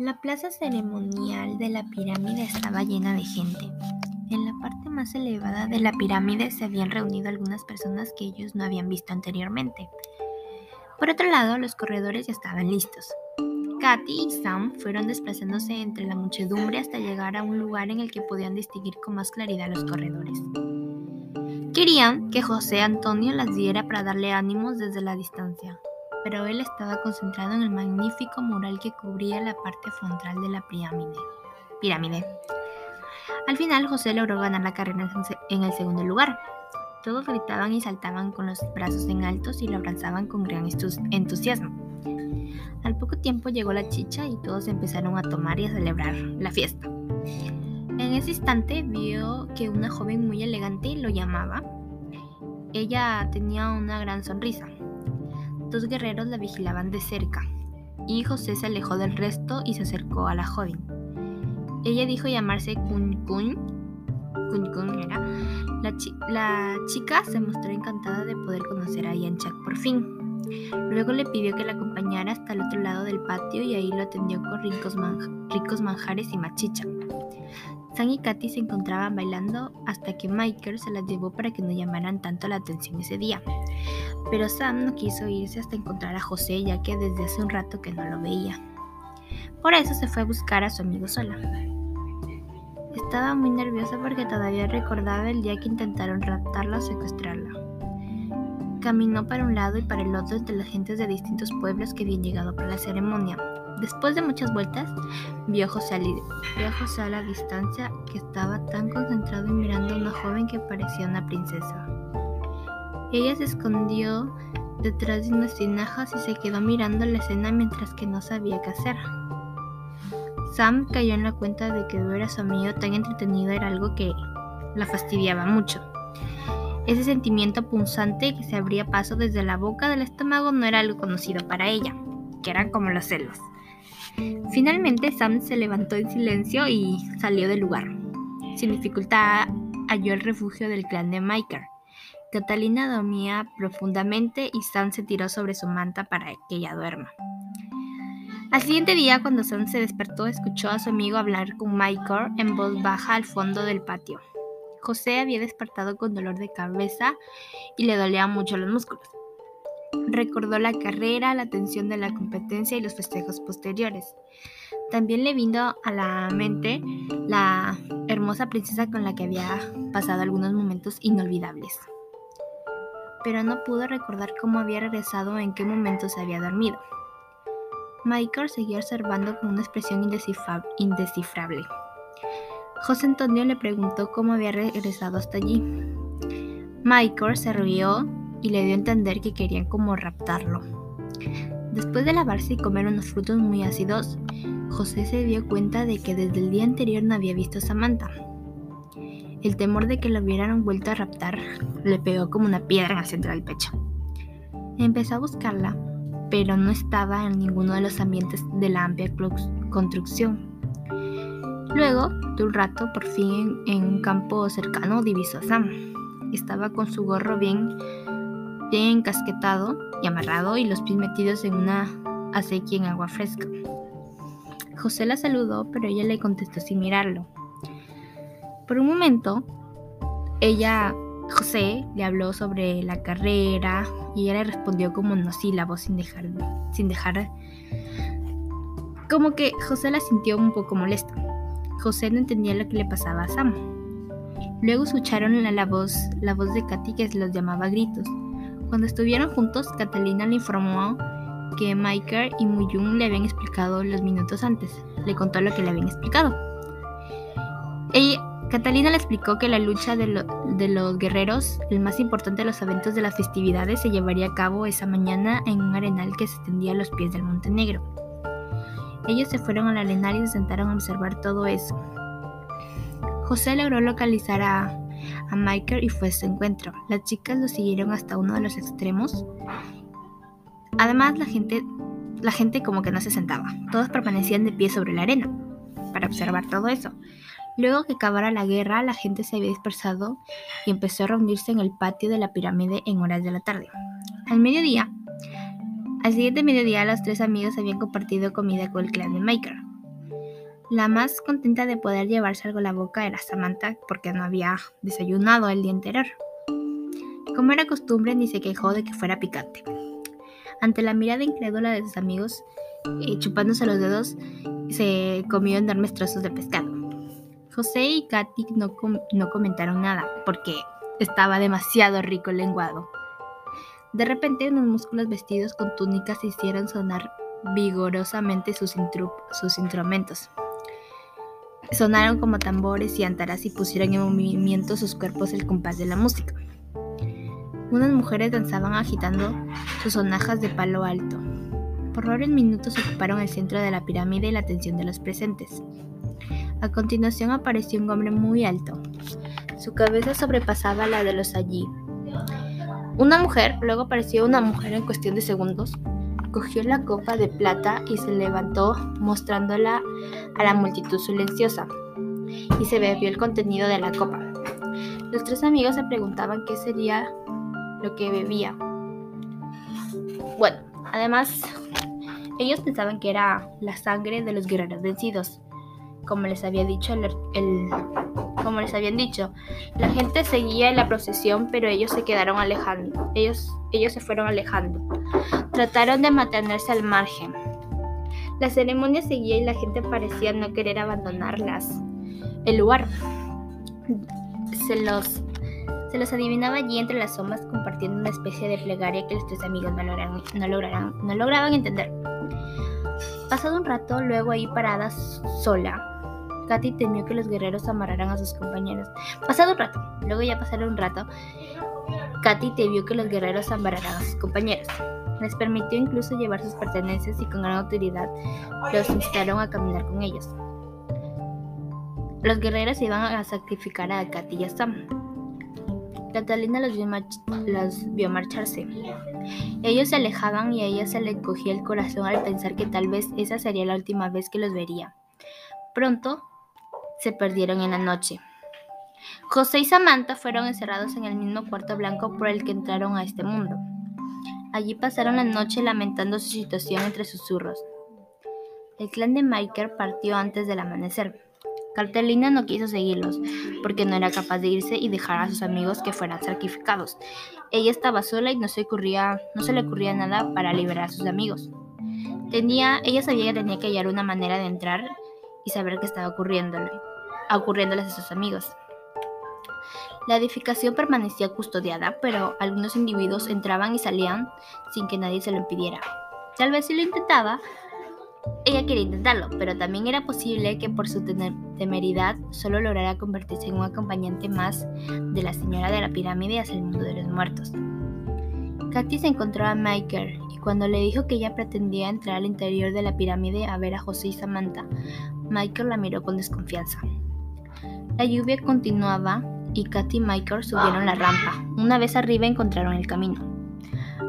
La plaza ceremonial de la pirámide estaba llena de gente. En la parte más elevada de la pirámide se habían reunido algunas personas que ellos no habían visto anteriormente. Por otro lado, los corredores ya estaban listos. Katy y Sam fueron desplazándose entre la muchedumbre hasta llegar a un lugar en el que podían distinguir con más claridad los corredores. Querían que José Antonio las diera para darle ánimos desde la distancia, pero él estaba concentrado en el magnífico mural que cubría la parte frontal de la pirámide. pirámide. Al final, José logró ganar la carrera en el segundo lugar. Todos gritaban y saltaban con los brazos en altos y lo abrazaban con gran entusiasmo. Al poco tiempo llegó la chicha y todos empezaron a tomar y a celebrar la fiesta. En ese instante vio que una joven muy elegante lo llamaba. Ella tenía una gran sonrisa. Dos guerreros la vigilaban de cerca, y José se alejó del resto y se acercó a la joven. Ella dijo llamarse Kun Kun. Kun Kun era. La, chica se mostró encantada de poder conocer a Yanchak por fin. Luego le pidió que la acompañara hasta el otro lado del patio y ahí lo atendió con ricos, ricos manjares y machicha. Sam y Katy se encontraban bailando hasta que Michael se las llevó para que no llamaran tanto la atención ese día. Pero Sam no quiso irse hasta encontrar a José ya que desde hace un rato que no lo veía. Por eso se fue a buscar a su amigo sola. Estaba muy nerviosa porque todavía recordaba el día que intentaron raptarla o secuestrarla. Caminó para un lado y para el otro entre las gentes de distintos pueblos que habían llegado para la ceremonia, Después de muchas vueltas, vio a José, a la distancia que estaba tan concentrado y mirando a una joven que parecía una princesa. Ella se escondió detrás de unas tinajas y se quedó mirando la escena mientras que no sabía qué hacer. Sam cayó en la cuenta de que ver a su amigo tan entretenido era algo que la fastidiaba mucho. Ese sentimiento punzante que se abría paso desde la boca del estómago no era algo conocido para ella, que eran como los celos. Finalmente Sam se levantó en silencio y salió del lugar. Sin dificultad halló el refugio del clan de Michael. Catalina dormía profundamente y Sam se tiró sobre su manta para que ella duerma. Al siguiente día, cuando Sam se despertó, escuchó a su amigo hablar con Michael en voz baja al fondo del patio. José había despertado con dolor de cabeza y le dolían mucho los músculos. Recordó la carrera, la tensión de la competencia y los festejos posteriores. También le vino a la mente la hermosa princesa con la que había pasado algunos momentos inolvidables. Pero no pudo recordar cómo había regresado o en qué momento se había dormido. Michael seguía observando con una expresión indescifrable. José Antonio le preguntó cómo había regresado hasta allí. Michael se rió y le dio a entender que querían como raptarlo. Después de lavarse y comer unos frutos muy ácidos, José se dio cuenta de que desde el día anterior no había visto a Samantha. El temor de que lo hubieran vuelto a raptar le pegó como una piedra en el centro del pecho. Empezó a buscarla, pero no estaba en ninguno de los ambientes de la amplia construcción. Luego de un rato, por fin en un campo cercano divisó a Sam. Estaba con su gorro bien encasquetado y amarrado y los pies metidos en una acequia en agua fresca. José la saludó, pero ella le contestó sin mirarlo. Por un momento, ella, José, le habló sobre la carrera y ella le respondió como monosílabos sin dejar, sin dejar, como que José la sintió un poco molesta. José no entendía lo que le pasaba a Sam. Luego escucharon la, la voz, la voz de Katy que los llamaba a gritos. Cuando estuvieron juntos, Catalina le informó que Michael y Muyun le habían explicado los minutos antes. Le contó lo que le habían explicado. Ella, Catalina le explicó que la lucha de, de, los guerreros, el más importante de los eventos de las festividades, se llevaría a cabo esa mañana en un arenal que se extendía a los pies del Monte Negro. Ellos se fueron al arenal y se sentaron a observar todo eso. José logró localizar a a Michael y fue su encuentro. Las chicas lo siguieron hasta uno de los extremos. Además, la gente, la gente como que no se sentaba. Todos permanecían de pie sobre la arena para observar todo eso. Luego que acabara la guerra, la gente se había dispersado y empezó a reunirse en el patio de la pirámide en horas de la tarde. Al mediodía, al siguiente mediodía, los tres amigos habían compartido comida con el clan de Michael. La más contenta de poder llevarse algo a la boca era Samantha porque no había desayunado el día anterior. Como era costumbre, ni se quejó de que fuera picante. Ante la mirada incrédula de sus amigos, eh, chupándose los dedos, se comió enormes trozos de pescado. José y Katy no, no comentaron nada porque estaba demasiado rico el lenguado. De repente unos músculos vestidos con túnicas hicieron sonar vigorosamente sus, sus instrumentos. Sonaron como tambores y antaras y pusieron en movimiento sus cuerpos el compás de la música. Unas mujeres danzaban agitando sus sonajas de palo alto. Por varios minutos ocuparon el centro de la pirámide y la atención de los presentes. A continuación apareció un hombre muy alto. Su cabeza sobrepasaba la de los allí. Una mujer, luego apareció una mujer en cuestión de segundos, cogió la copa de plata y se levantó mostrándola a la multitud silenciosa, y se bebió el contenido de la copa. Los tres amigos se preguntaban qué sería lo que bebía. Bueno, además, ellos pensaban que era la sangre de los guerreros vencidos. Como les había dicho el, como les habían dicho, la gente seguía en la procesión, pero ellos se quedaron alejando. Ellos, ellos se fueron alejando. Trataron de mantenerse al margen. La ceremonia seguía y la gente parecía no querer abandonarlas. El lugar se los, se los adivinaba allí entre las sombras compartiendo una especie de plegaria que los tres amigos no, lograron, no, no lograban entender. Pasado un rato, luego ahí paradas sola, Katy temió que los guerreros amarraran a sus compañeros. Pasado un rato, luego ya pasaron un rato, Katy temió que los guerreros amarraran a sus compañeros. Les permitió incluso llevar sus pertenencias y con gran autoridad los instaron a caminar con ellos. Los guerreros iban a sacrificar a Katy y a Sam. Catalina los vio, marcharse. Ellos se alejaban y a ella se le cogía el corazón al pensar que tal vez esa sería la última vez que los vería. Pronto se perdieron en la noche. José y Samantha fueron encerrados en el mismo cuarto blanco por el que entraron a este mundo. Allí pasaron la noche lamentando su situación entre susurros. El clan de Michael partió antes del amanecer. Cartelina no quiso seguirlos, porque no era capaz de irse y dejar a sus amigos que fueran sacrificados. Ella estaba sola y no se, ocurría, no se le ocurría nada para liberar a sus amigos. Tenía, ella sabía que tenía que hallar una manera de entrar y saber qué estaba ocurriéndole, ocurriéndoles a sus amigos. La edificación permanecía custodiada, pero algunos individuos entraban y salían sin que nadie se lo impidiera. Tal vez si lo intentaba, ella quería intentarlo, pero también era posible que por su temeridad solo lograra convertirse en un acompañante más de la señora de la pirámide hacia el mundo de los muertos. Katy se encontró a Michael y cuando le dijo que ella pretendía entrar al interior de la pirámide a ver a José y Samantha, Michael la miró con desconfianza. La lluvia continuaba y Katy y Michael subieron la rampa. Una vez arriba encontraron el camino.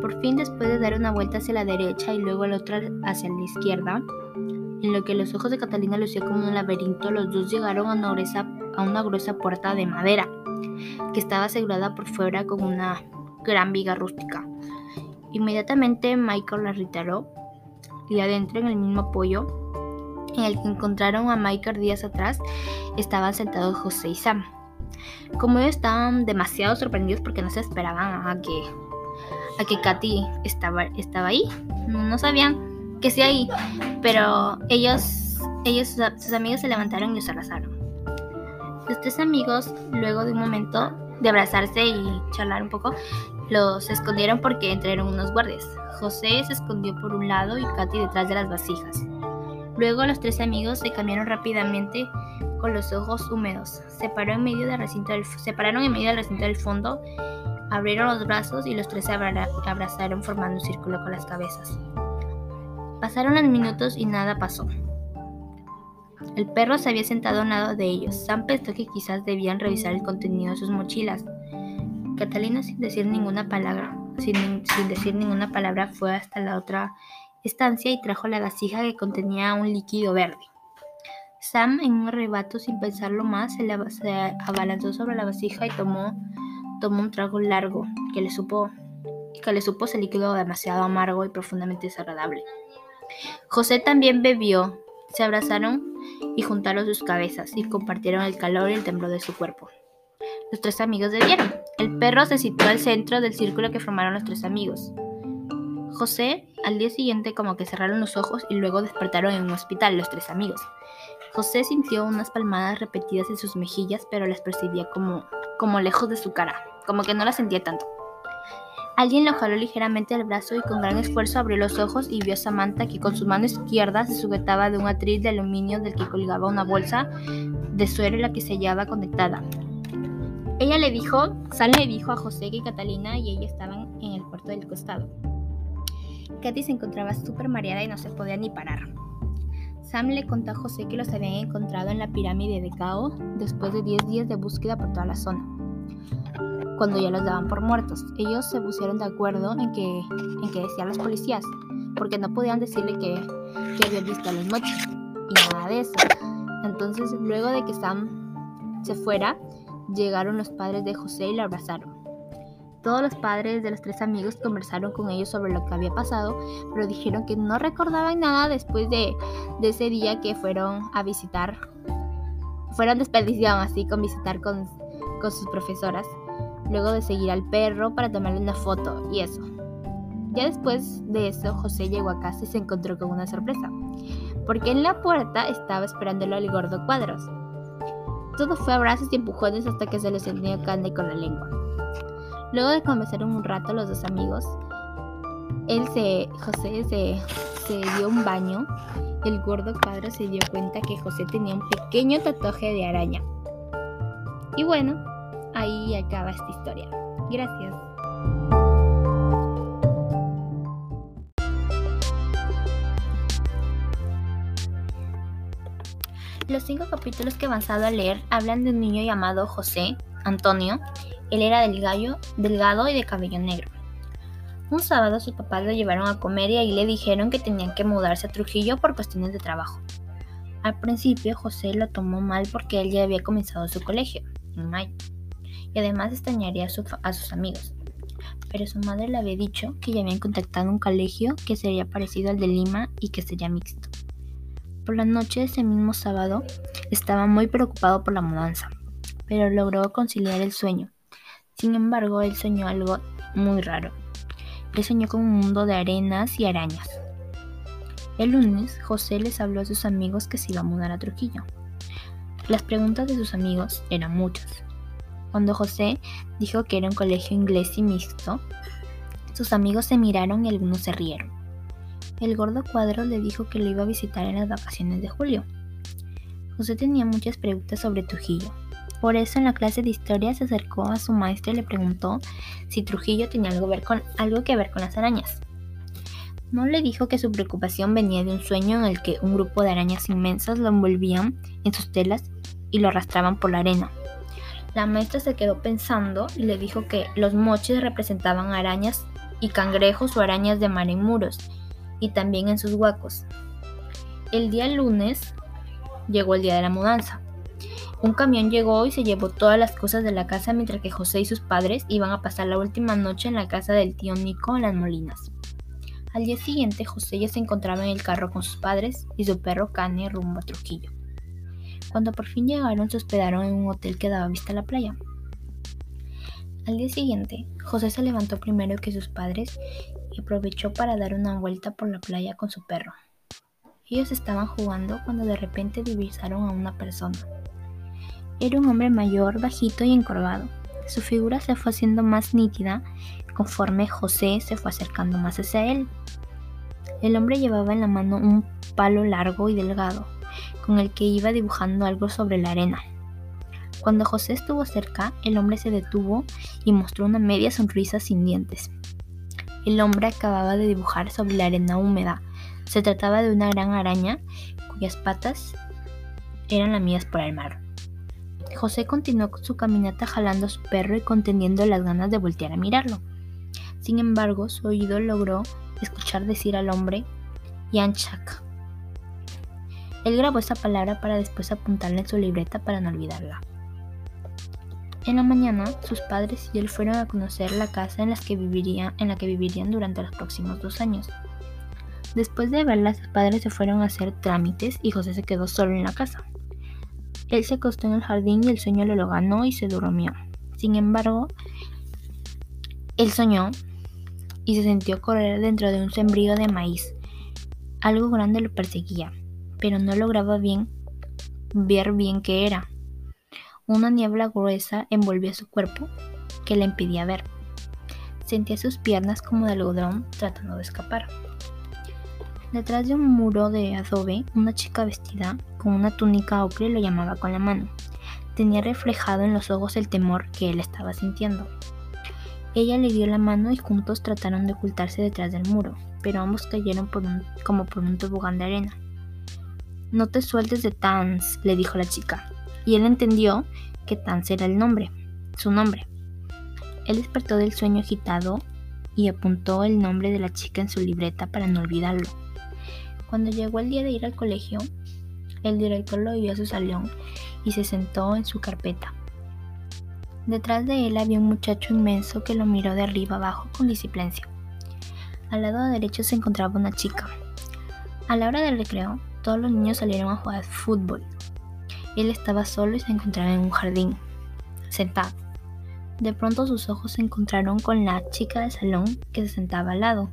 Por fin, después de dar una vuelta hacia la derecha y luego la otra hacia la izquierda, en lo que los ojos de Catalina lucían como un laberinto, los dos llegaron a una, gruesa, a una gruesa puerta de madera, que estaba asegurada por fuera con una gran viga rústica. Inmediatamente Michael la retiró y adentro en el mismo apoyo en el que encontraron a Michael días atrás estaban sentados José y Sam. Como ellos estaban demasiado sorprendidos porque no se esperaban a que, a que Katy estaba, estaba ahí, no sabían que sí ahí, pero ellos, ellos, sus amigos se levantaron y los abrazaron. Los tres amigos, luego de un momento de abrazarse y charlar un poco, los escondieron porque entraron unos guardias. José se escondió por un lado y Katy detrás de las vasijas. Luego los tres amigos se cambiaron rápidamente con los ojos húmedos. Se, en medio del recinto pararon en medio del recinto del fondo, abrieron los brazos y los tres se abrazaron formando un círculo con las cabezas. Pasaron los minutos y nada pasó. El perro se había sentado a un lado de ellos. Sam pensó que quizás debían revisar el contenido de sus mochilas. Catalina, sin decir ninguna palabra, sin decir ninguna palabra, fue hasta la otra estancia y trajo la vasija que contenía un líquido verde. Sam, en un arrebato, sin pensarlo más, se, abalanzó sobre la vasija y tomó, tomó un trago largo que le supo que le supo ese líquido demasiado amargo y profundamente desagradable. José también bebió. Se abrazaron y juntaron sus cabezas y compartieron el calor y el temblor de su cuerpo. Los tres amigos bebieron. El perro se situó al centro del círculo que formaron los tres amigos. José, al día siguiente, como que cerraron los ojos y luego despertaron en un hospital los tres amigos. José sintió unas palmadas repetidas en sus mejillas, pero las percibía como, como lejos de su cara, como que no las sentía tanto. Alguien lo jaló ligeramente el brazo y con gran esfuerzo abrió los ojos y vio a Samantha que con su mano izquierda se sujetaba de un atril de aluminio del que colgaba una bolsa de suero en la que se hallaba conectada. Ella le dijo, Sam le dijo a José que Catalina y ella estaban en el cuarto del costado. Katy se encontraba súper mareada y no se podía ni parar. Sam le contó a José que los habían encontrado en la pirámide de Cao después de 10 días de búsqueda por toda la zona, cuando ya los daban por muertos. Ellos se pusieron de acuerdo en que, en que decían los policías, porque no podían decirle que, que habían visto a los noches y nada de eso. Entonces, luego de que Sam se fuera, llegaron los padres de José y le abrazaron. Todos los padres de los tres amigos conversaron con ellos sobre lo que había pasado, pero dijeron que no recordaban nada después de, ese día que fueron a visitar. Fueron desperdiciados así con visitar con, sus profesoras, luego de seguir al perro para tomarle una foto y eso. Ya después de eso, José llegó a casa y se encontró con una sorpresa, porque en la puerta estaba esperándolo el gordo Cuadros. Todo fue abrazos y empujones hasta que se les encendió carne con la lengua. Luego de conversar un rato los dos amigos, él se, José se, se dio un baño. El gordo cuadro se dio cuenta que José tenía un pequeño tatuaje de araña. Y bueno, ahí acaba esta historia. Gracias. Los cinco capítulos que he avanzado a leer hablan de un niño llamado José Antonio, él era del delgado y de cabello negro. Un sábado sus papás lo llevaron a comer y ahí le dijeron que tenían que mudarse a Trujillo por cuestiones de trabajo. Al principio José lo tomó mal porque él ya había comenzado su colegio, en mayo, y además extrañaría a, a sus amigos. Pero su madre le había dicho que ya habían contactado un colegio que sería parecido al de Lima y que sería mixto. Por la noche de ese mismo sábado estaba muy preocupado por la mudanza, pero logró conciliar el sueño sin embargo, él soñó algo muy raro. Él soñó con un mundo de arenas y arañas. El lunes, José les habló a sus amigos que se iba a mudar a Trujillo. Las preguntas de sus amigos eran muchas. Cuando José dijo que era un colegio inglés y mixto, sus amigos se miraron y algunos se rieron. El gordo cuadro le dijo que lo iba a visitar en las vacaciones de julio. José tenía muchas preguntas sobre Trujillo, por eso en la clase de historia se acercó a su maestra y le preguntó si Trujillo tenía algo, que ver con las arañas. No le dijo que su preocupación venía de un sueño en el que un grupo de arañas inmensas lo envolvían en sus telas y lo arrastraban por la arena. La maestra se quedó pensando y le dijo que los moches representaban arañas y cangrejos o arañas de mar en muros y también en sus huecos. El día lunes llegó el día de la mudanza. Un camión llegó y se llevó todas las cosas de la casa mientras que José y sus padres iban a pasar la última noche en la casa del tío Nico en las Molinas. Al día siguiente, José ya se encontraba en el carro con sus padres y su perro Cane rumbo a Trujillo. Cuando por fin llegaron, se hospedaron en un hotel que daba vista a la playa. Al día siguiente, José se levantó primero que sus padres y aprovechó para dar una vuelta por la playa con su perro. Ellos estaban jugando cuando de repente divisaron a una persona. Era un hombre mayor, bajito y encorvado. Su figura se fue haciendo más nítida conforme José se fue acercando más hacia él. El hombre llevaba en la mano un palo largo y delgado, con el que iba dibujando algo sobre la arena. Cuando José estuvo cerca, el hombre se detuvo y mostró una media sonrisa sin dientes. El hombre acababa de dibujar sobre la arena húmeda. Se trataba de una gran araña cuyas patas eran lamidas por el mar. José continuó con su caminata jalando a su perro y conteniendo las ganas de voltear a mirarlo. Sin embargo, su oído logró escuchar decir al hombre Yanchak. Él grabó esa palabra para después apuntarla en su libreta para no olvidarla. En la mañana, sus padres y él fueron a conocer la casa en la que vivirían durante los próximos dos años. Después de verla, sus padres se fueron a hacer trámites y José se quedó solo en la casa. Él se acostó en el jardín y el sueño le lo ganó y se durmió. Sin embargo, él soñó y se sintió correr dentro de un sembrío de maíz. Algo grande lo perseguía, pero no lograba bien ver bien qué era. Una niebla gruesa envolvía su cuerpo que le impedía ver. Sentía sus piernas como de algodón tratando de escapar. Detrás de un muro de adobe, una chica vestida con una túnica ocre lo llamaba con la mano. Tenía reflejado en los ojos el temor que él estaba sintiendo. Ella le dio la mano y juntos trataron de ocultarse detrás del muro, pero ambos cayeron como por un tobogán de arena. No te sueltes de Tans, le dijo la chica, y él entendió que Tans era el nombre, su nombre. Él despertó del sueño agitado y apuntó el nombre de la chica en su libreta para no olvidarlo. Cuando llegó el día de ir al colegio, el director lo vio a su salón y se sentó en su carpeta. Detrás de él había un muchacho inmenso que lo miró de arriba abajo con disciplicia. Al lado derecho se encontraba una chica. A la hora del recreo, todos los niños salieron a jugar fútbol. Él estaba solo y se encontraba en un jardín, sentado. De pronto sus ojos se encontraron con la chica del salón que se sentaba al lado.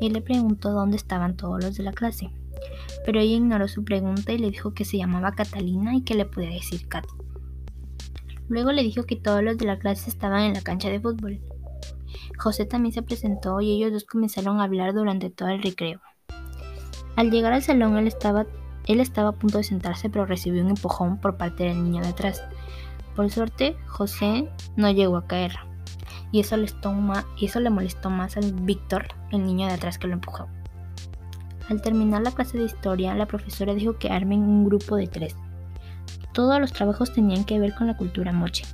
Él le preguntó dónde estaban todos los de la clase, pero ella ignoró su pregunta y le dijo que se llamaba Catalina y que le podía decir Katy. Luego le dijo que todos los de la clase estaban en la cancha de fútbol. José también se presentó y ellos dos comenzaron a hablar durante todo el recreo. Al llegar al salón él estaba, él estaba a punto de sentarse pero recibió un empujón por parte del niño de atrás. Por suerte, José no llegó a caer. Y eso, le y eso le molestó más al Víctor, el niño de atrás que lo empujó. Al terminar la clase de historia, la profesora dijo que armen un grupo de tres. Todos los trabajos tenían que ver con la cultura moche.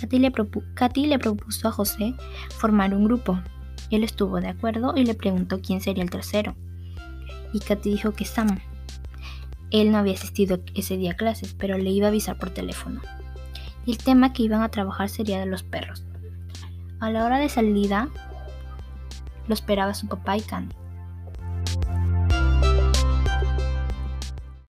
Katy le, propuso a José formar un grupo. Él estuvo de acuerdo y le preguntó quién sería el tercero. Y Katy dijo que Sam. Él no había asistido ese día a clases, pero le iba a avisar por teléfono. El tema que iban a trabajar sería de los perros. A la hora de salida, lo esperaba su papá y Candy.